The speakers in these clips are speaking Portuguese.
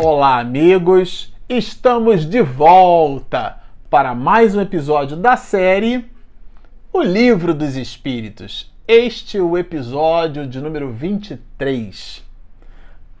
Olá, amigos! Estamos de volta para mais um episódio da série O Livro dos Espíritos. Este é o episódio de número 23.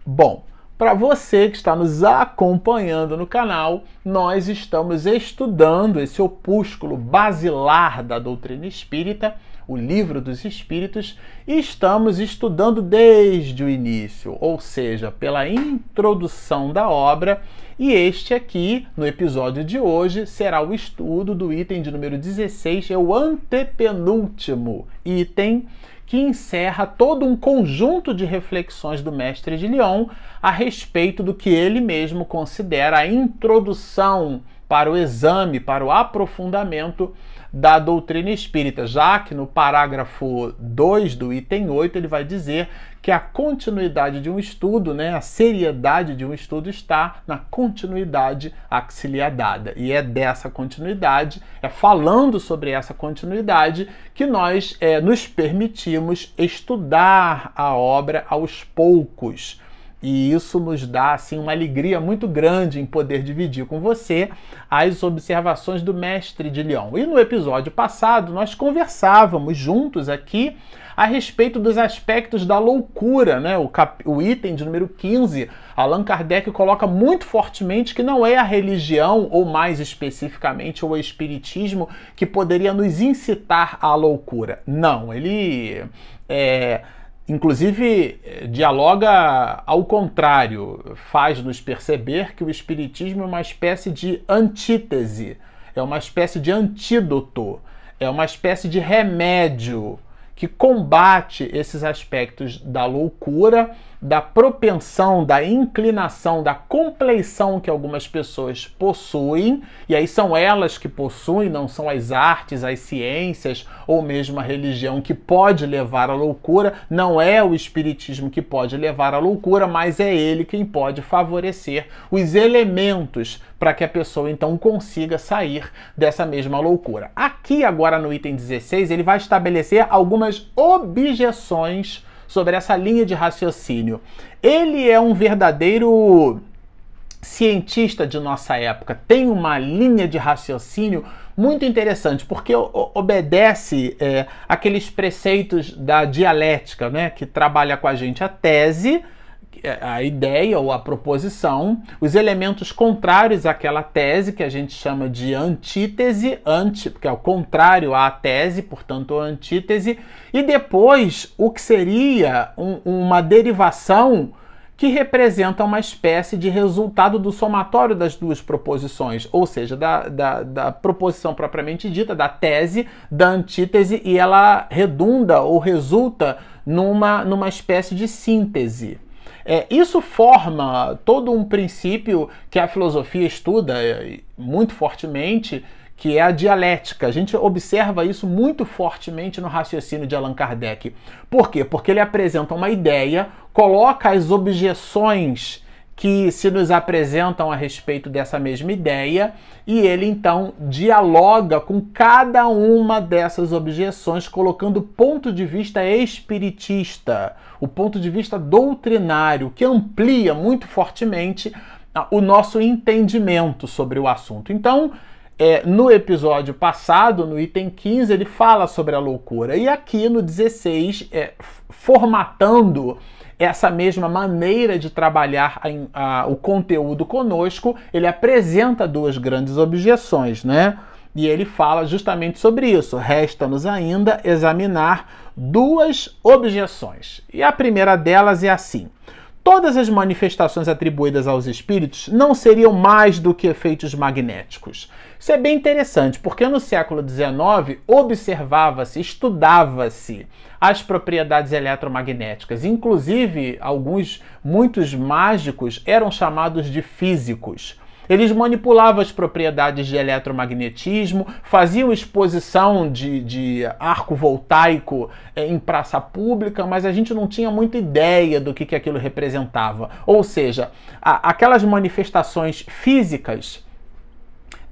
Bom, para você que está nos acompanhando no canal, nós estamos estudando esse opúsculo basilar da doutrina espírita o Livro dos Espíritos, e estamos estudando desde o início, ou seja, pela introdução da obra, e este aqui, no episódio de hoje, será o estudo do item de número 16, é o antepenúltimo item que encerra todo um conjunto de reflexões do mestre de Lyon a respeito do que ele mesmo considera a introdução para o exame, para o aprofundamento da doutrina espírita, já que no parágrafo 2 do item 8 ele vai dizer que a continuidade de um estudo, né, a seriedade de um estudo está na continuidade auxiliar dada. E é dessa continuidade, é falando sobre essa continuidade, que nós é, nos permitimos estudar a obra aos poucos e isso nos dá assim uma alegria muito grande em poder dividir com você as observações do mestre de Lyon. E no episódio passado nós conversávamos juntos aqui a respeito dos aspectos da loucura, né? O, cap... o item de número 15, Allan Kardec coloca muito fortemente que não é a religião, ou mais especificamente o espiritismo, que poderia nos incitar à loucura. Não, ele é inclusive dialoga ao contrário, faz-nos perceber que o Espiritismo é uma espécie de antítese, é uma espécie de antídoto, é uma espécie de remédio que combate esses aspectos da loucura, da propensão, da inclinação, da compleição que algumas pessoas possuem, e aí são elas que possuem, não são as artes, as ciências ou mesmo a religião que pode levar à loucura, não é o espiritismo que pode levar à loucura, mas é ele quem pode favorecer os elementos para que a pessoa então consiga sair dessa mesma loucura. Aqui agora no item 16, ele vai estabelecer algumas objeções sobre essa linha de raciocínio. Ele é um verdadeiro cientista de nossa época, tem uma linha de raciocínio muito interessante, porque obedece é, aqueles preceitos da dialética, né, que trabalha com a gente a tese, a ideia ou a proposição, os elementos contrários àquela tese, que a gente chama de antítese, anti, porque é o contrário à tese, portanto, antítese, e depois o que seria um, uma derivação que representa uma espécie de resultado do somatório das duas proposições, ou seja, da, da, da, proposição propriamente dita, da tese, da antítese, e ela redunda ou resulta numa, numa espécie de síntese. É, isso forma todo um princípio que a filosofia estuda é, muito fortemente, que é a dialética. A gente observa isso muito fortemente no raciocínio de Allan Kardec. Por quê? Porque ele apresenta uma ideia, coloca as objeções que se nos apresentam a respeito dessa mesma ideia e ele então dialoga com cada uma dessas objeções, colocando o ponto de vista espiritista, o ponto de vista doutrinário, que amplia muito fortemente ah, o nosso entendimento sobre o assunto. Então, é, no episódio passado, no item 15, ele fala sobre a loucura, e aqui no 16, é, formatando essa mesma maneira de trabalhar a, a, o conteúdo conosco, ele apresenta duas grandes objeções, né? E ele fala justamente sobre isso. Resta-nos ainda examinar duas objeções. E a primeira delas é assim: todas as manifestações atribuídas aos espíritos não seriam mais do que efeitos magnéticos. Isso é bem interessante, porque no século XIX observava-se, estudava-se as propriedades eletromagnéticas. Inclusive, alguns, muitos mágicos eram chamados de físicos. Eles manipulavam as propriedades de eletromagnetismo, faziam exposição de, de arco voltaico é, em praça pública, mas a gente não tinha muita ideia do que, que aquilo representava. Ou seja, a, aquelas manifestações físicas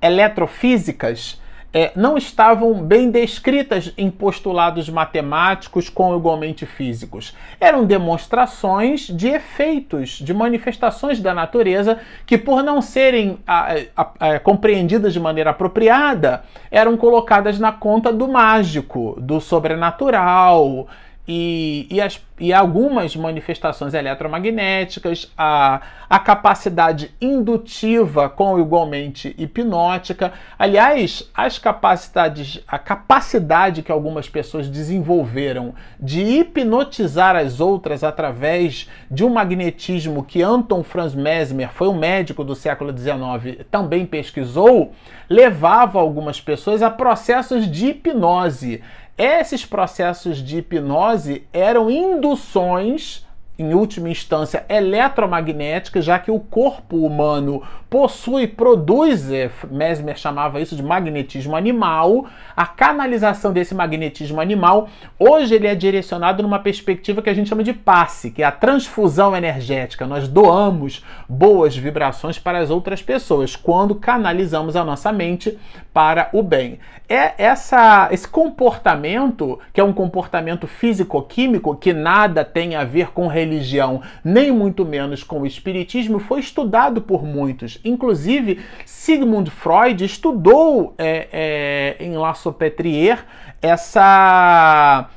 eletrofísicas é, não estavam bem descritas em postulados matemáticos com igualmente físicos. Eram demonstrações de efeitos, de manifestações da natureza que, por não serem a, a, a, compreendidas de maneira apropriada, eram colocadas na conta do mágico, do sobrenatural e, e, as, e algumas manifestações eletromagnéticas, a, a capacidade indutiva com igualmente hipnótica. Aliás, as capacidades, a capacidade que algumas pessoas desenvolveram de hipnotizar as outras através de um magnetismo que Anton Franz Mesmer, foi um médico do século XIX, também pesquisou, levava algumas pessoas a processos de hipnose esses processos de hipnose eram induções em última instância, eletromagnética, já que o corpo humano possui, produz, é, Mesmer chamava isso de magnetismo animal. A canalização desse magnetismo animal, hoje ele é direcionado numa perspectiva que a gente chama de passe, que é a transfusão energética. Nós doamos boas vibrações para as outras pessoas quando canalizamos a nossa mente para o bem. É essa, esse comportamento, que é um comportamento físico-químico, que nada tem a ver com religião, nem muito menos com o espiritismo, foi estudado por muitos. Inclusive, Sigmund Freud estudou é, é, em La Salpêtrière essa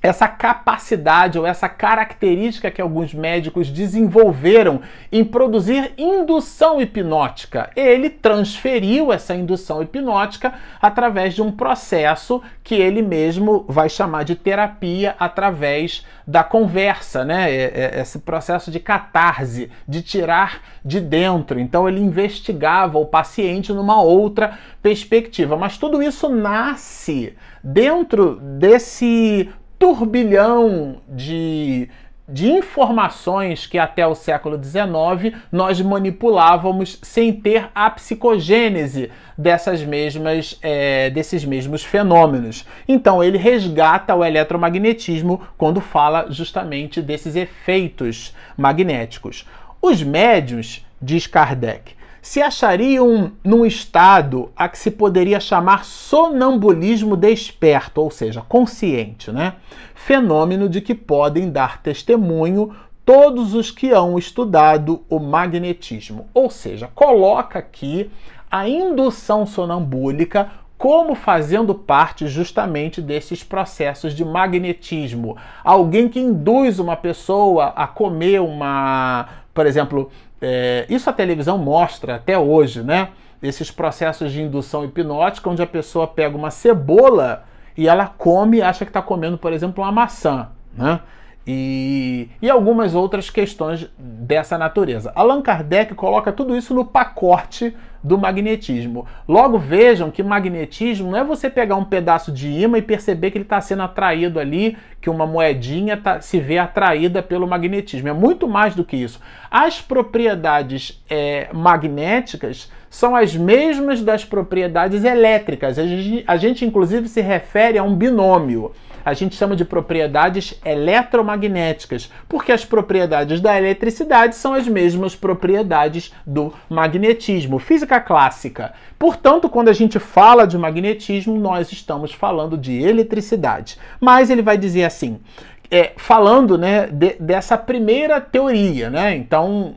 essa capacidade ou essa característica que alguns médicos desenvolveram em produzir indução hipnótica. Ele transferiu essa indução hipnótica através de um processo que ele mesmo vai chamar de terapia através da conversa, né? É, é, esse processo de catarse, de tirar de dentro. Então ele investigava o paciente numa outra perspectiva. Mas tudo isso nasce dentro desse turbilhão de, de informações que até o século XIX nós manipulávamos sem ter a psicogênese dessas mesmas, é, desses mesmos fenômenos. Então ele resgata o eletromagnetismo quando fala justamente desses efeitos magnéticos. Os médios, diz Kardec, se achariam num estado a que se poderia chamar sonambulismo desperto, ou seja, consciente, né? Fenômeno de que podem dar testemunho todos os que hão estudado o magnetismo. Ou seja, coloca aqui a indução sonambúlica como fazendo parte justamente desses processos de magnetismo. Alguém que induz uma pessoa a comer uma, por exemplo, é, isso a televisão mostra até hoje, né? Esses processos de indução hipnótica, onde a pessoa pega uma cebola e ela come, acha que está comendo, por exemplo, uma maçã, né? E, e algumas outras questões dessa natureza. Allan Kardec coloca tudo isso no pacote do magnetismo. Logo vejam que magnetismo não é você pegar um pedaço de imã e perceber que ele está sendo atraído ali, que uma moedinha tá, se vê atraída pelo magnetismo. É muito mais do que isso. As propriedades é, magnéticas são as mesmas das propriedades elétricas. A gente, a gente, inclusive, se refere a um binômio a gente chama de propriedades eletromagnéticas, porque as propriedades da eletricidade são as mesmas propriedades do magnetismo. Física clássica. Portanto, quando a gente fala de magnetismo, nós estamos falando de eletricidade. Mas ele vai dizer assim, é, falando né, de, dessa primeira teoria, né? Então,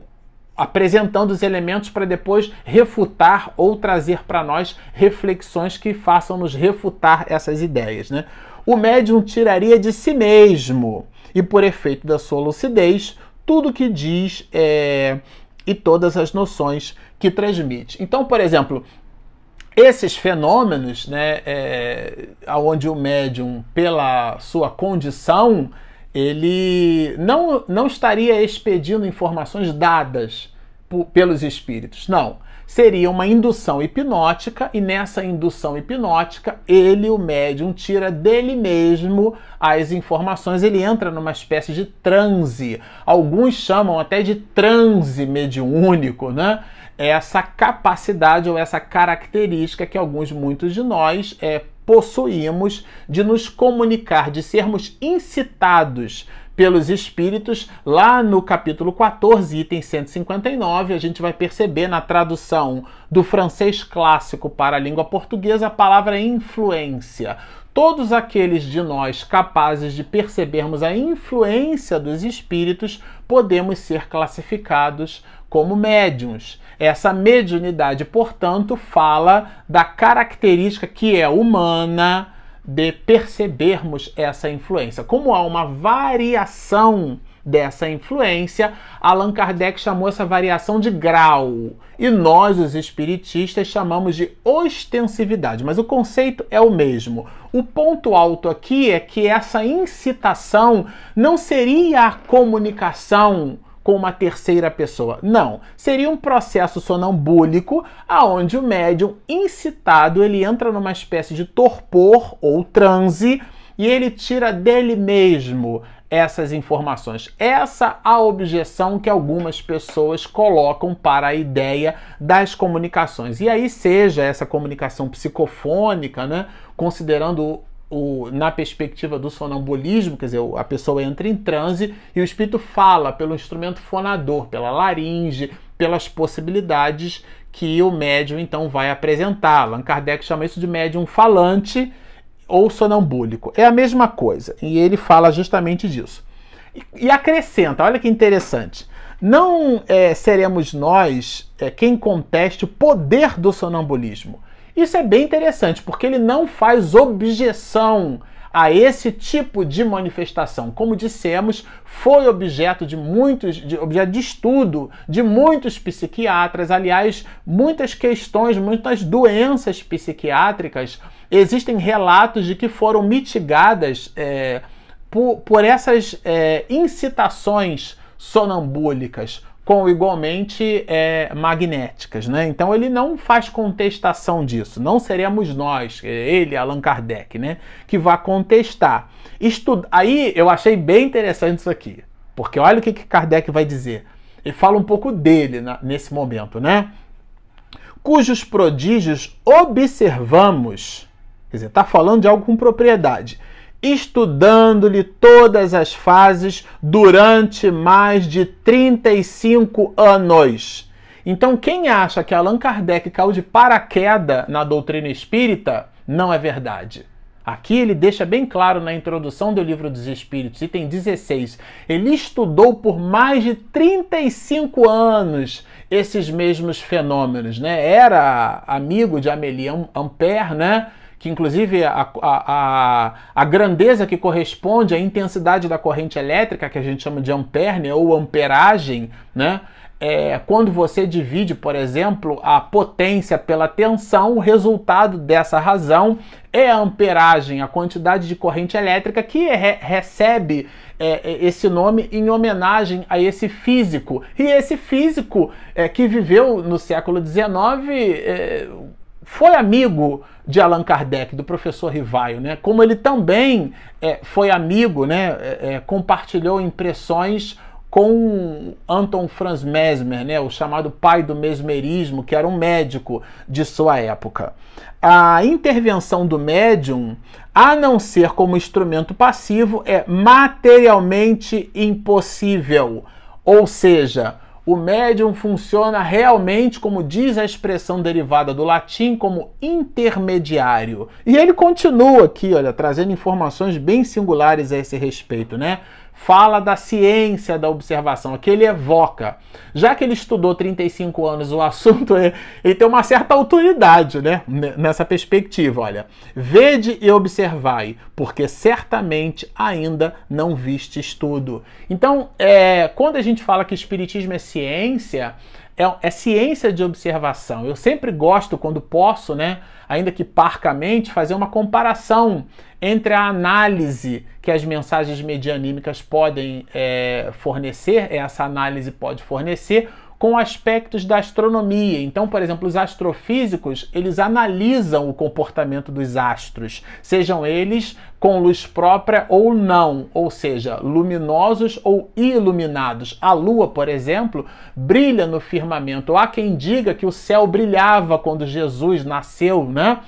apresentando os elementos para depois refutar ou trazer para nós reflexões que façam nos refutar essas ideias, né? O médium tiraria de si mesmo e, por efeito da sua lucidez, tudo que diz é, e todas as noções que transmite. Então, por exemplo, esses fenômenos, né, é, onde o médium, pela sua condição, ele não, não estaria expedindo informações dadas pelos espíritos. Não seria uma indução hipnótica e nessa indução hipnótica ele, o médium, tira dele mesmo as informações, ele entra numa espécie de transe. Alguns chamam até de transe mediúnico, né? Essa capacidade ou essa característica que alguns, muitos de nós é, possuímos de nos comunicar, de sermos incitados pelos espíritos, lá no capítulo 14, item 159, a gente vai perceber na tradução do francês clássico para a língua portuguesa a palavra influência. Todos aqueles de nós capazes de percebermos a influência dos espíritos podemos ser classificados como médiums. Essa mediunidade, portanto, fala da característica que é humana de percebermos essa influência. Como há uma variação dessa influência, Allan Kardec chamou essa variação de grau. E nós, os espiritistas, chamamos de ostensividade, mas o conceito é o mesmo. O ponto alto aqui é que essa incitação não seria a comunicação com uma terceira pessoa. Não, seria um processo sonambúlico aonde o médium incitado, ele entra numa espécie de torpor ou transe e ele tira dele mesmo essas informações. Essa a objeção que algumas pessoas colocam para a ideia das comunicações. E aí seja essa comunicação psicofônica, né, considerando o, na perspectiva do sonambulismo, quer dizer, a pessoa entra em transe e o espírito fala pelo instrumento fonador, pela laringe, pelas possibilidades que o médium então vai apresentar. Allan Kardec chama isso de médium falante ou sonambúlico. É a mesma coisa e ele fala justamente disso. E, e acrescenta, olha que interessante. Não é, seremos nós é, quem conteste o poder do sonambulismo isso é bem interessante, porque ele não faz objeção a esse tipo de manifestação. Como dissemos, foi objeto de muitos, de, objeto de estudo de muitos psiquiatras. Aliás, muitas questões, muitas doenças psiquiátricas existem relatos de que foram mitigadas é, por, por essas é, incitações sonambúlicas com igualmente é, magnéticas, né? Então ele não faz contestação disso. Não seremos nós, ele, Allan Kardec, né, que vai contestar. Estu... Aí eu achei bem interessante isso aqui, porque olha o que, que Kardec vai dizer. Ele fala um pouco dele na, nesse momento, né? Cujos prodígios observamos, quer dizer, está falando de algo com propriedade estudando-lhe todas as fases durante mais de 35 anos. Então, quem acha que Allan Kardec caiu de paraquedas na doutrina espírita, não é verdade. Aqui ele deixa bem claro na introdução do livro dos Espíritos, item 16. Ele estudou por mais de 35 anos esses mesmos fenômenos, né? Era amigo de Amélie Ampère, né? Que inclusive a, a, a, grandeza que corresponde à intensidade da corrente elétrica, que a gente chama de ampere, ou amperagem, né? É, quando você divide, por exemplo, a potência pela tensão, o resultado dessa razão é a amperagem, a quantidade de corrente elétrica que re recebe é, é esse nome em homenagem a esse físico. E esse físico é, que viveu no século XIX foi amigo de Allan Kardec, do professor Rivaio, né? Como ele também é, foi amigo, né? É, é, compartilhou impressões com Anton Franz Mesmer, né? O chamado pai do mesmerismo, que era um médico de sua época. A intervenção do médium, a não ser como instrumento passivo, é materialmente impossível. Ou seja, o médium funciona realmente, como diz a expressão derivada do latim, como intermediário. E ele continua aqui, olha, trazendo informações bem singulares a esse respeito, né? Fala da ciência da observação, aqui ele evoca. Já que ele estudou 35 anos o assunto, ele tem uma certa autoridade né, nessa perspectiva. Olha, vede e observai, porque certamente ainda não viste estudo. Então, é, quando a gente fala que Espiritismo é ciência, é, é ciência de observação. Eu sempre gosto, quando posso, né, ainda que parcamente, fazer uma comparação entre a análise que as mensagens medianímicas podem é, fornecer, essa análise pode fornecer, com aspectos da astronomia. Então, por exemplo, os astrofísicos, eles analisam o comportamento dos astros, sejam eles com luz própria ou não, ou seja, luminosos ou iluminados. A lua, por exemplo, brilha no firmamento. Há quem diga que o céu brilhava quando Jesus nasceu, né?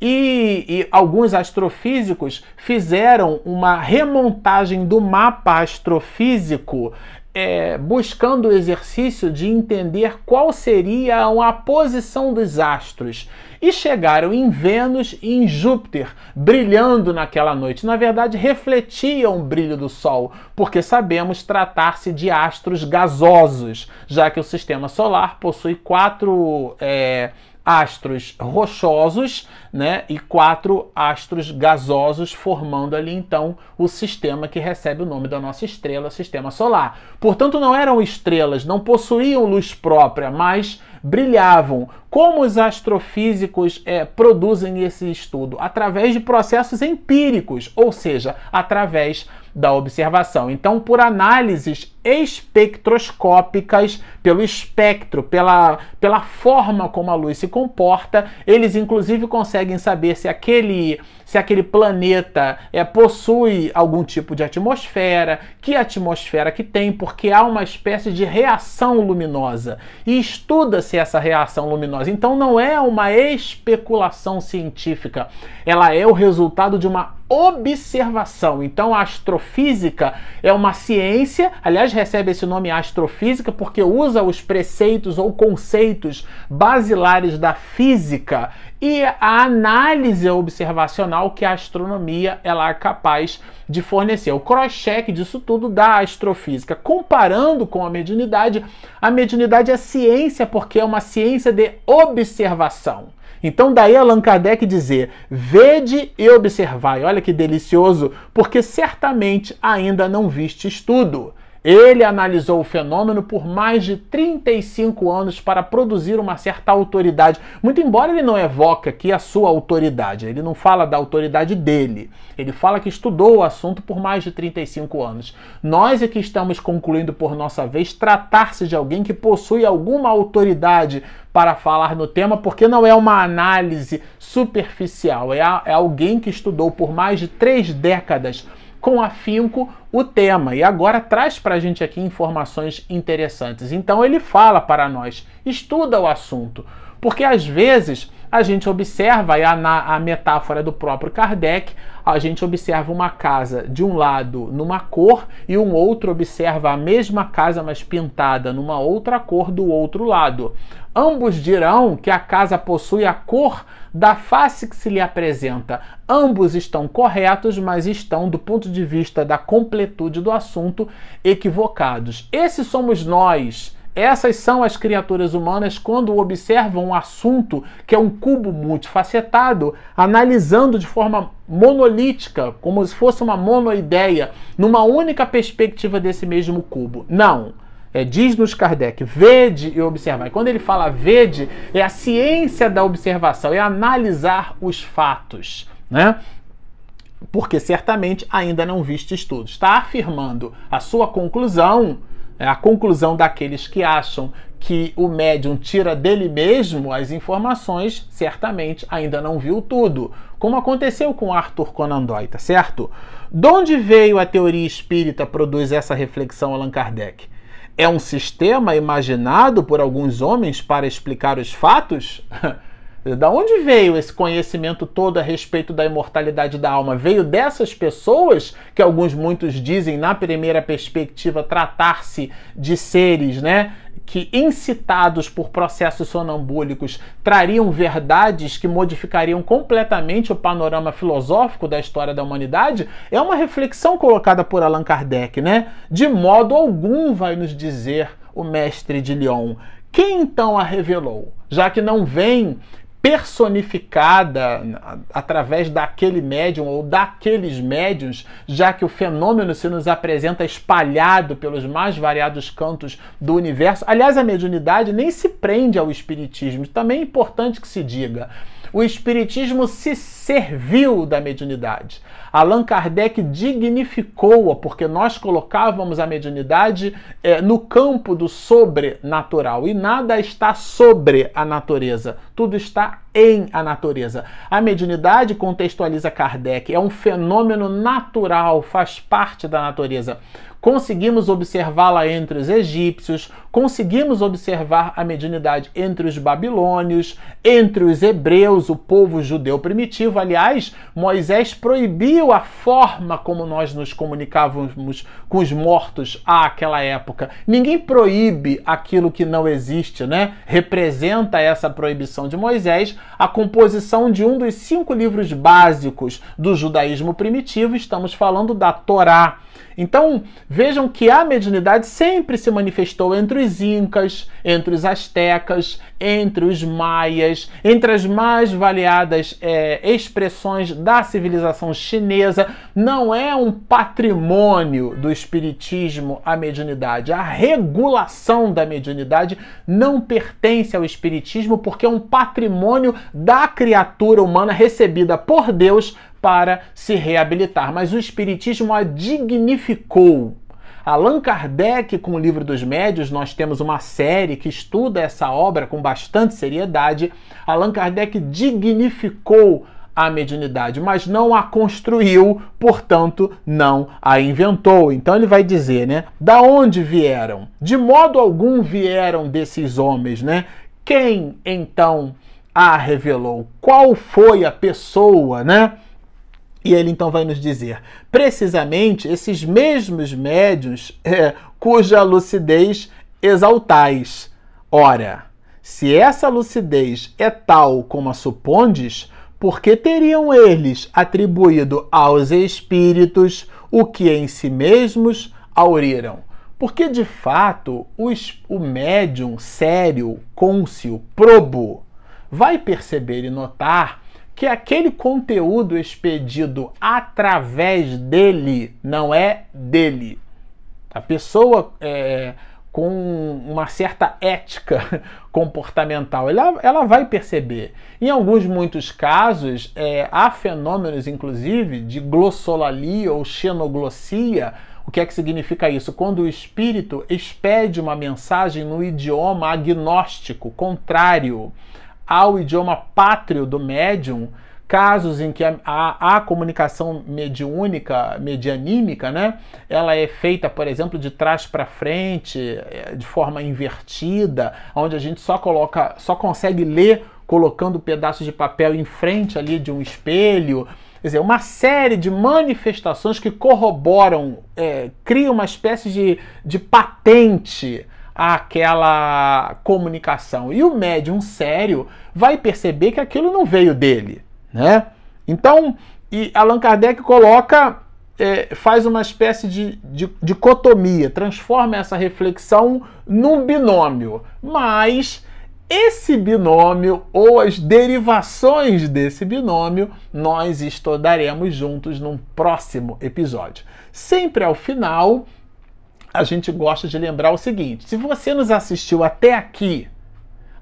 E, e, alguns astrofísicos fizeram uma remontagem do mapa astrofísico é, buscando o exercício de entender qual seria a posição dos astros. E chegaram em Vênus e em Júpiter, brilhando naquela noite. Na verdade, refletiam o brilho do Sol, porque sabemos tratar-se de astros gasosos, já que o sistema solar possui quatro. É, astros rochosos né, e quatro astros gasosos, formando ali então o sistema que recebe o nome da nossa estrela, sistema solar. Portanto, não eram estrelas, não possuíam luz própria, mas brilhavam. Como os astrofísicos é, produzem esse estudo? Através de processos empíricos, ou seja, através da observação. Então, por análises espectroscópicas, pelo espectro, pela, pela forma como a luz se comporta, eles inclusive conseguem saber se aquele se aquele planeta é, possui algum tipo de atmosfera, que atmosfera que tem, porque há uma espécie de reação luminosa e estuda-se essa reação luminosa. Então não é uma especulação científica, ela é o resultado de uma observação. Então a astrofísica é uma ciência, aliás, recebe esse nome astrofísica porque usa os preceitos ou conceitos basilares da física e a análise observacional que a astronomia ela é capaz de fornecer. O cross-check disso tudo da astrofísica. Comparando com a mediunidade, a mediunidade é ciência porque é uma ciência de observação. Então, daí Allan Kardec dizer: vede e observai. Olha que delicioso, porque certamente ainda não viste estudo. Ele analisou o fenômeno por mais de 35 anos para produzir uma certa autoridade. Muito embora ele não evoque aqui a sua autoridade, ele não fala da autoridade dele. Ele fala que estudou o assunto por mais de 35 anos. Nós é que estamos concluindo por nossa vez tratar-se de alguém que possui alguma autoridade para falar no tema, porque não é uma análise superficial, é, é alguém que estudou por mais de três décadas com afinco o tema e agora traz para a gente aqui informações interessantes. Então ele fala para nós, estuda o assunto, porque às vezes a gente observa, e a, a metáfora do próprio Kardec, a gente observa uma casa de um lado numa cor e um outro observa a mesma casa, mas pintada numa outra cor do outro lado. Ambos dirão que a casa possui a cor da face que se lhe apresenta. Ambos estão corretos, mas estão, do ponto de vista da completude do assunto, equivocados. Esses somos nós essas são as criaturas humanas quando observam um assunto que é um cubo multifacetado, analisando de forma monolítica, como se fosse uma monoideia, numa única perspectiva desse mesmo cubo. Não. É, Diz-nos Kardec, vede e observar. E quando ele fala vede, é a ciência da observação, é analisar os fatos. Né? Porque certamente ainda não viste estudo. Está afirmando a sua conclusão a conclusão daqueles que acham que o médium tira dele mesmo as informações, certamente ainda não viu tudo, como aconteceu com Arthur Conan Doyle, tá certo? De onde veio a teoria espírita produz essa reflexão Allan Kardec? É um sistema imaginado por alguns homens para explicar os fatos? Da onde veio esse conhecimento todo a respeito da imortalidade da alma? Veio dessas pessoas que alguns muitos dizem na primeira perspectiva tratar-se de seres, né, que incitados por processos sonambúlicos trariam verdades que modificariam completamente o panorama filosófico da história da humanidade? É uma reflexão colocada por Allan Kardec, né? De modo algum vai nos dizer o mestre de Lyon. Quem então a revelou? Já que não vem personificada através daquele médium ou daqueles médiums, já que o fenômeno se nos apresenta espalhado pelos mais variados cantos do universo. Aliás, a mediunidade nem se prende ao espiritismo, também é importante que se diga. O espiritismo se serviu da mediunidade. Allan Kardec dignificou-a porque nós colocávamos a mediunidade é, no campo do sobrenatural e nada está sobre a natureza, tudo está em a natureza. A mediunidade, contextualiza Kardec, é um fenômeno natural, faz parte da natureza. conseguimos observá-la entre os egípcios, conseguimos observar a mediunidade entre os babilônios, entre os hebreus, o povo judeu primitivo. Aliás, Moisés proibiu a forma como nós nos comunicávamos com os mortos àquela época. Ninguém proíbe aquilo que não existe, né? Representa essa proibição de Moisés a composição de um dos cinco livros básicos do judaísmo primitivo. Estamos falando da Torá. Então, vejam que a mediunidade sempre se manifestou entre os incas, entre os astecas, entre os maias, entre as mais variadas é, expressões da civilização chinesa. Não é um patrimônio do espiritismo a mediunidade. A regulação da mediunidade não pertence ao espiritismo porque é um patrimônio da criatura humana recebida por Deus para se reabilitar, mas o Espiritismo a dignificou. Allan Kardec, com o livro dos médios, nós temos uma série que estuda essa obra com bastante seriedade. Allan Kardec dignificou a mediunidade, mas não a construiu, portanto, não a inventou. Então ele vai dizer, né? Da onde vieram? De modo algum vieram desses homens, né? Quem então a revelou? Qual foi a pessoa, né? E ele então vai nos dizer, precisamente esses mesmos médiuns é, cuja lucidez exaltais. Ora, se essa lucidez é tal como a supondes, por que teriam eles atribuído aos espíritos o que em si mesmos auriram? Porque de fato o médium sério, côncio, probo, vai perceber e notar que aquele conteúdo expedido através dele não é dele. A pessoa é, com uma certa ética comportamental, ela, ela vai perceber. Em alguns, muitos casos, é, há fenômenos, inclusive, de glossolalia ou xenoglossia. O que é que significa isso? Quando o espírito expede uma mensagem no idioma agnóstico, contrário ao idioma pátrio do médium, casos em que a, a, a, comunicação mediúnica, medianímica, né, ela é feita, por exemplo, de trás para frente, é, de forma invertida, onde a gente só coloca, só consegue ler colocando pedaços de papel em frente ali de um espelho. Quer dizer, uma série de manifestações que corroboram, é, criam uma espécie de, de patente àquela comunicação. E o médium sério vai perceber que aquilo não veio dele. Né? Então, e Allan Kardec coloca, é, faz uma espécie de, de dicotomia, transforma essa reflexão num binômio, mas esse binômio ou as derivações desse binômio nós estudaremos juntos num próximo episódio. Sempre ao final, a gente gosta de lembrar o seguinte: se você nos assistiu até aqui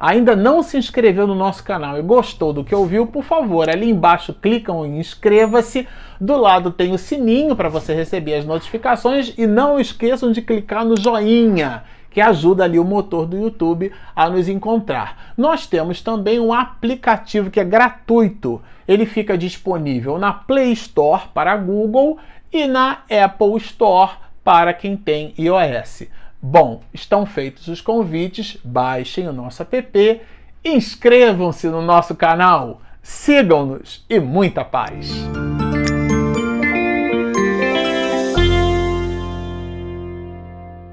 ainda não se inscreveu no nosso canal e gostou do que ouviu, por favor, ali embaixo clicam em inscreva-se. Do lado tem o sininho para você receber as notificações e não esqueçam de clicar no joinha que ajuda ali o motor do YouTube a nos encontrar. Nós temos também um aplicativo que é gratuito. Ele fica disponível na Play Store para Google e na Apple Store para quem tem iOS. Bom, estão feitos os convites, baixem o nosso app, inscrevam-se no nosso canal, sigam-nos e muita paz!